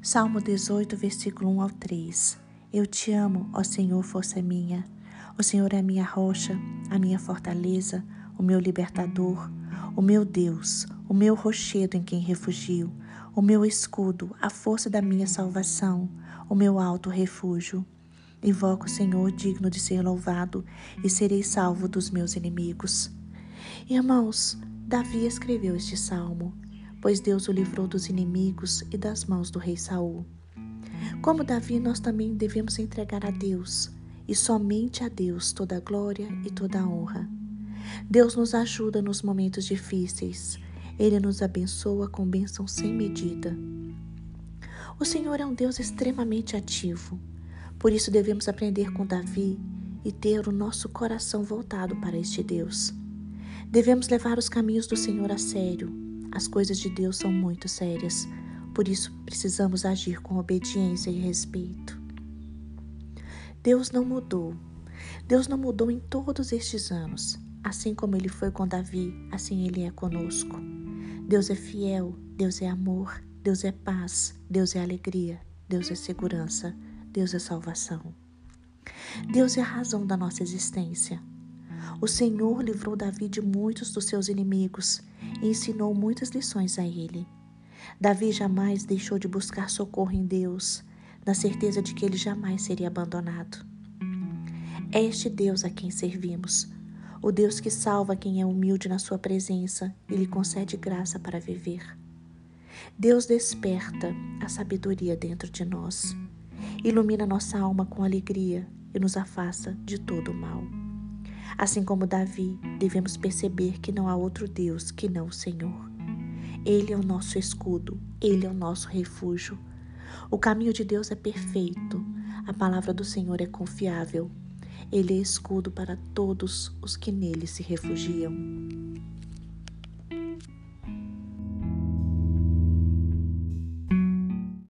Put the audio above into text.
Salmo 18, versículo 1 ao 3. Eu te amo, ó Senhor, força minha. O Senhor é a minha rocha, a minha fortaleza, o meu libertador, o meu Deus, o meu rochedo em quem refugio, o meu escudo, a força da minha salvação, o meu alto refúgio. Invoco o Senhor digno de ser louvado e serei salvo dos meus inimigos. Irmãos, Davi escreveu este salmo, pois Deus o livrou dos inimigos e das mãos do rei Saul. Como Davi, nós também devemos entregar a Deus, e somente a Deus, toda a glória e toda a honra. Deus nos ajuda nos momentos difíceis. Ele nos abençoa com bênção sem medida. O Senhor é um Deus extremamente ativo. Por isso devemos aprender com Davi e ter o nosso coração voltado para este Deus. Devemos levar os caminhos do Senhor a sério. As coisas de Deus são muito sérias, por isso precisamos agir com obediência e respeito. Deus não mudou. Deus não mudou em todos estes anos. Assim como ele foi com Davi, assim ele é conosco. Deus é fiel, Deus é amor, Deus é paz, Deus é alegria, Deus é segurança, Deus é salvação. Deus é a razão da nossa existência. O Senhor livrou Davi de muitos dos seus inimigos e ensinou muitas lições a ele. Davi jamais deixou de buscar socorro em Deus, na certeza de que ele jamais seria abandonado. É este Deus a quem servimos, o Deus que salva quem é humilde na sua presença e lhe concede graça para viver. Deus desperta a sabedoria dentro de nós, ilumina nossa alma com alegria e nos afasta de todo o mal. Assim como Davi, devemos perceber que não há outro Deus que não o Senhor. Ele é o nosso escudo, ele é o nosso refúgio. O caminho de Deus é perfeito, a palavra do Senhor é confiável ele é escudo para todos os que nele se refugiam.